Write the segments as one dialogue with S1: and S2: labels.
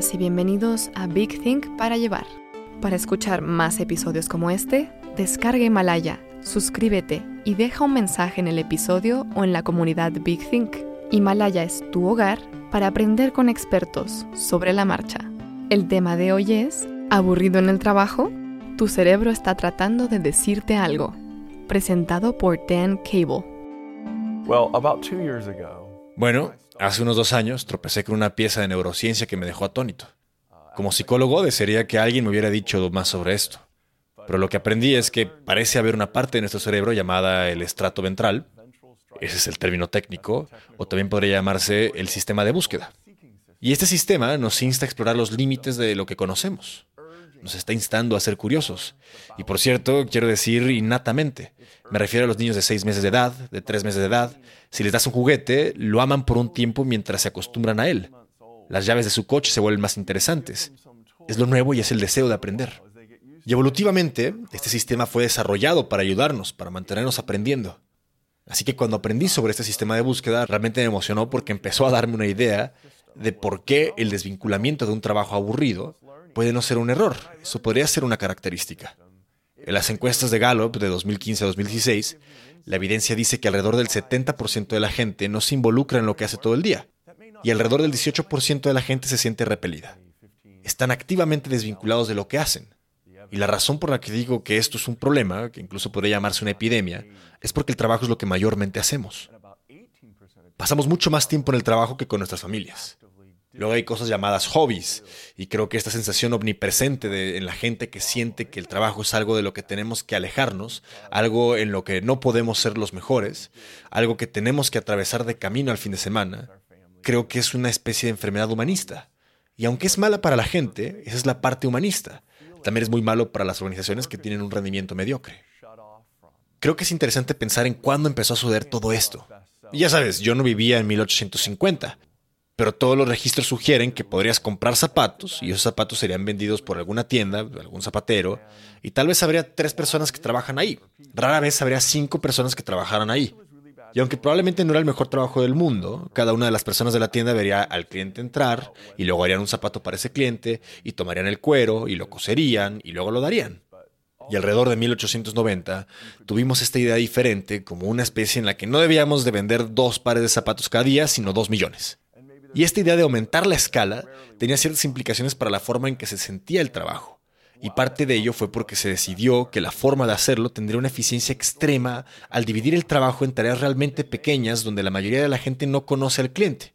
S1: Y bienvenidos a Big Think para llevar. Para escuchar más episodios como este, descarga Himalaya, suscríbete y deja un mensaje en el episodio o en la comunidad Big Think. Himalaya es tu hogar para aprender con expertos sobre la marcha. El tema de hoy es, ¿aburrido en el trabajo? Tu cerebro está tratando de decirte algo. Presentado por Dan Cable.
S2: Bueno, hace unos dos años tropecé con una pieza de neurociencia que me dejó atónito. Como psicólogo desearía que alguien me hubiera dicho más sobre esto. Pero lo que aprendí es que parece haber una parte de nuestro cerebro llamada el estrato ventral, ese es el término técnico, o también podría llamarse el sistema de búsqueda. Y este sistema nos insta a explorar los límites de lo que conocemos. Nos está instando a ser curiosos. Y por cierto, quiero decir innatamente. Me refiero a los niños de seis meses de edad, de tres meses de edad. Si les das un juguete, lo aman por un tiempo mientras se acostumbran a él. Las llaves de su coche se vuelven más interesantes. Es lo nuevo y es el deseo de aprender. Y evolutivamente, este sistema fue desarrollado para ayudarnos, para mantenernos aprendiendo. Así que cuando aprendí sobre este sistema de búsqueda, realmente me emocionó porque empezó a darme una idea de por qué el desvinculamiento de un trabajo aburrido puede no ser un error. Eso podría ser una característica. En las encuestas de Gallup de 2015 a 2016, la evidencia dice que alrededor del 70% de la gente no se involucra en lo que hace todo el día y alrededor del 18% de la gente se siente repelida. Están activamente desvinculados de lo que hacen. Y la razón por la que digo que esto es un problema, que incluso podría llamarse una epidemia, es porque el trabajo es lo que mayormente hacemos. Pasamos mucho más tiempo en el trabajo que con nuestras familias. Luego hay cosas llamadas hobbies, y creo que esta sensación omnipresente en la gente que siente que el trabajo es algo de lo que tenemos que alejarnos, algo en lo que no podemos ser los mejores, algo que tenemos que atravesar de camino al fin de semana, creo que es una especie de enfermedad humanista. Y aunque es mala para la gente, esa es la parte humanista. También es muy malo para las organizaciones que tienen un rendimiento mediocre. Creo que es interesante pensar en cuándo empezó a suceder todo esto. Y ya sabes, yo no vivía en 1850, pero todos los registros sugieren que podrías comprar zapatos y esos zapatos serían vendidos por alguna tienda, algún zapatero, y tal vez habría tres personas que trabajan ahí. Rara vez habría cinco personas que trabajaran ahí. Y aunque probablemente no era el mejor trabajo del mundo, cada una de las personas de la tienda vería al cliente entrar y luego harían un zapato para ese cliente y tomarían el cuero y lo coserían y luego lo darían. Y alrededor de 1890 tuvimos esta idea diferente como una especie en la que no debíamos de vender dos pares de zapatos cada día, sino dos millones. Y esta idea de aumentar la escala tenía ciertas implicaciones para la forma en que se sentía el trabajo. Y parte de ello fue porque se decidió que la forma de hacerlo tendría una eficiencia extrema al dividir el trabajo en tareas realmente pequeñas donde la mayoría de la gente no conoce al cliente.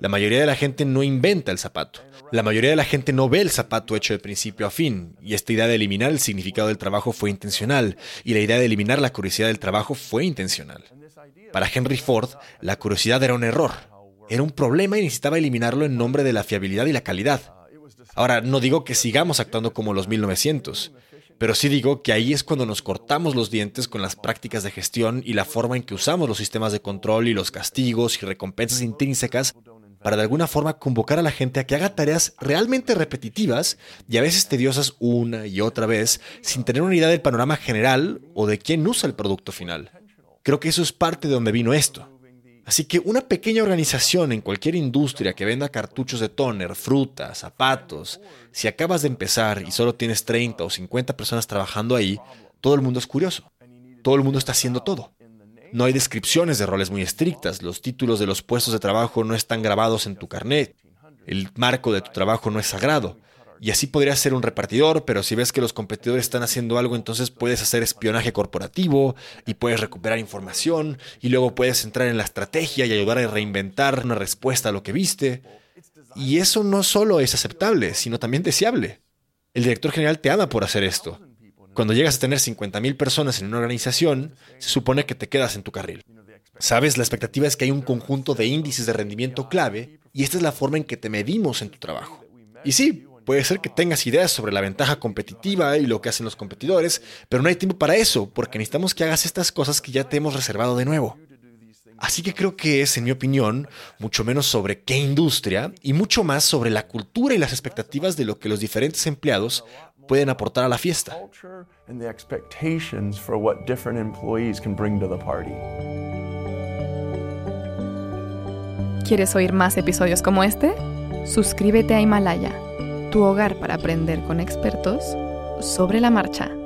S2: La mayoría de la gente no inventa el zapato. La mayoría de la gente no ve el zapato hecho de principio a fin. Y esta idea de eliminar el significado del trabajo fue intencional. Y la idea de eliminar la curiosidad del trabajo fue intencional. Para Henry Ford, la curiosidad era un error. Era un problema y necesitaba eliminarlo en nombre de la fiabilidad y la calidad. Ahora, no digo que sigamos actuando como los 1900, pero sí digo que ahí es cuando nos cortamos los dientes con las prácticas de gestión y la forma en que usamos los sistemas de control y los castigos y recompensas intrínsecas para de alguna forma convocar a la gente a que haga tareas realmente repetitivas y a veces tediosas una y otra vez sin tener una idea del panorama general o de quién usa el producto final. Creo que eso es parte de donde vino esto. Así que una pequeña organización en cualquier industria que venda cartuchos de toner, frutas, zapatos, si acabas de empezar y solo tienes 30 o 50 personas trabajando ahí, todo el mundo es curioso. Todo el mundo está haciendo todo. No hay descripciones de roles muy estrictas, los títulos de los puestos de trabajo no están grabados en tu carnet, el marco de tu trabajo no es sagrado. Y así podrías ser un repartidor, pero si ves que los competidores están haciendo algo, entonces puedes hacer espionaje corporativo y puedes recuperar información y luego puedes entrar en la estrategia y ayudar a reinventar una respuesta a lo que viste. Y eso no solo es aceptable, sino también deseable. El director general te ama por hacer esto. Cuando llegas a tener 50.000 personas en una organización, se supone que te quedas en tu carril. Sabes, la expectativa es que hay un conjunto de índices de rendimiento clave y esta es la forma en que te medimos en tu trabajo. Y sí, Puede ser que tengas ideas sobre la ventaja competitiva y lo que hacen los competidores, pero no hay tiempo para eso, porque necesitamos que hagas estas cosas que ya te hemos reservado de nuevo. Así que creo que es, en mi opinión, mucho menos sobre qué industria y mucho más sobre la cultura y las expectativas de lo que los diferentes empleados pueden aportar a la fiesta.
S1: ¿Quieres oír más episodios como este? Suscríbete a Himalaya, tu hogar para aprender con expertos sobre la marcha.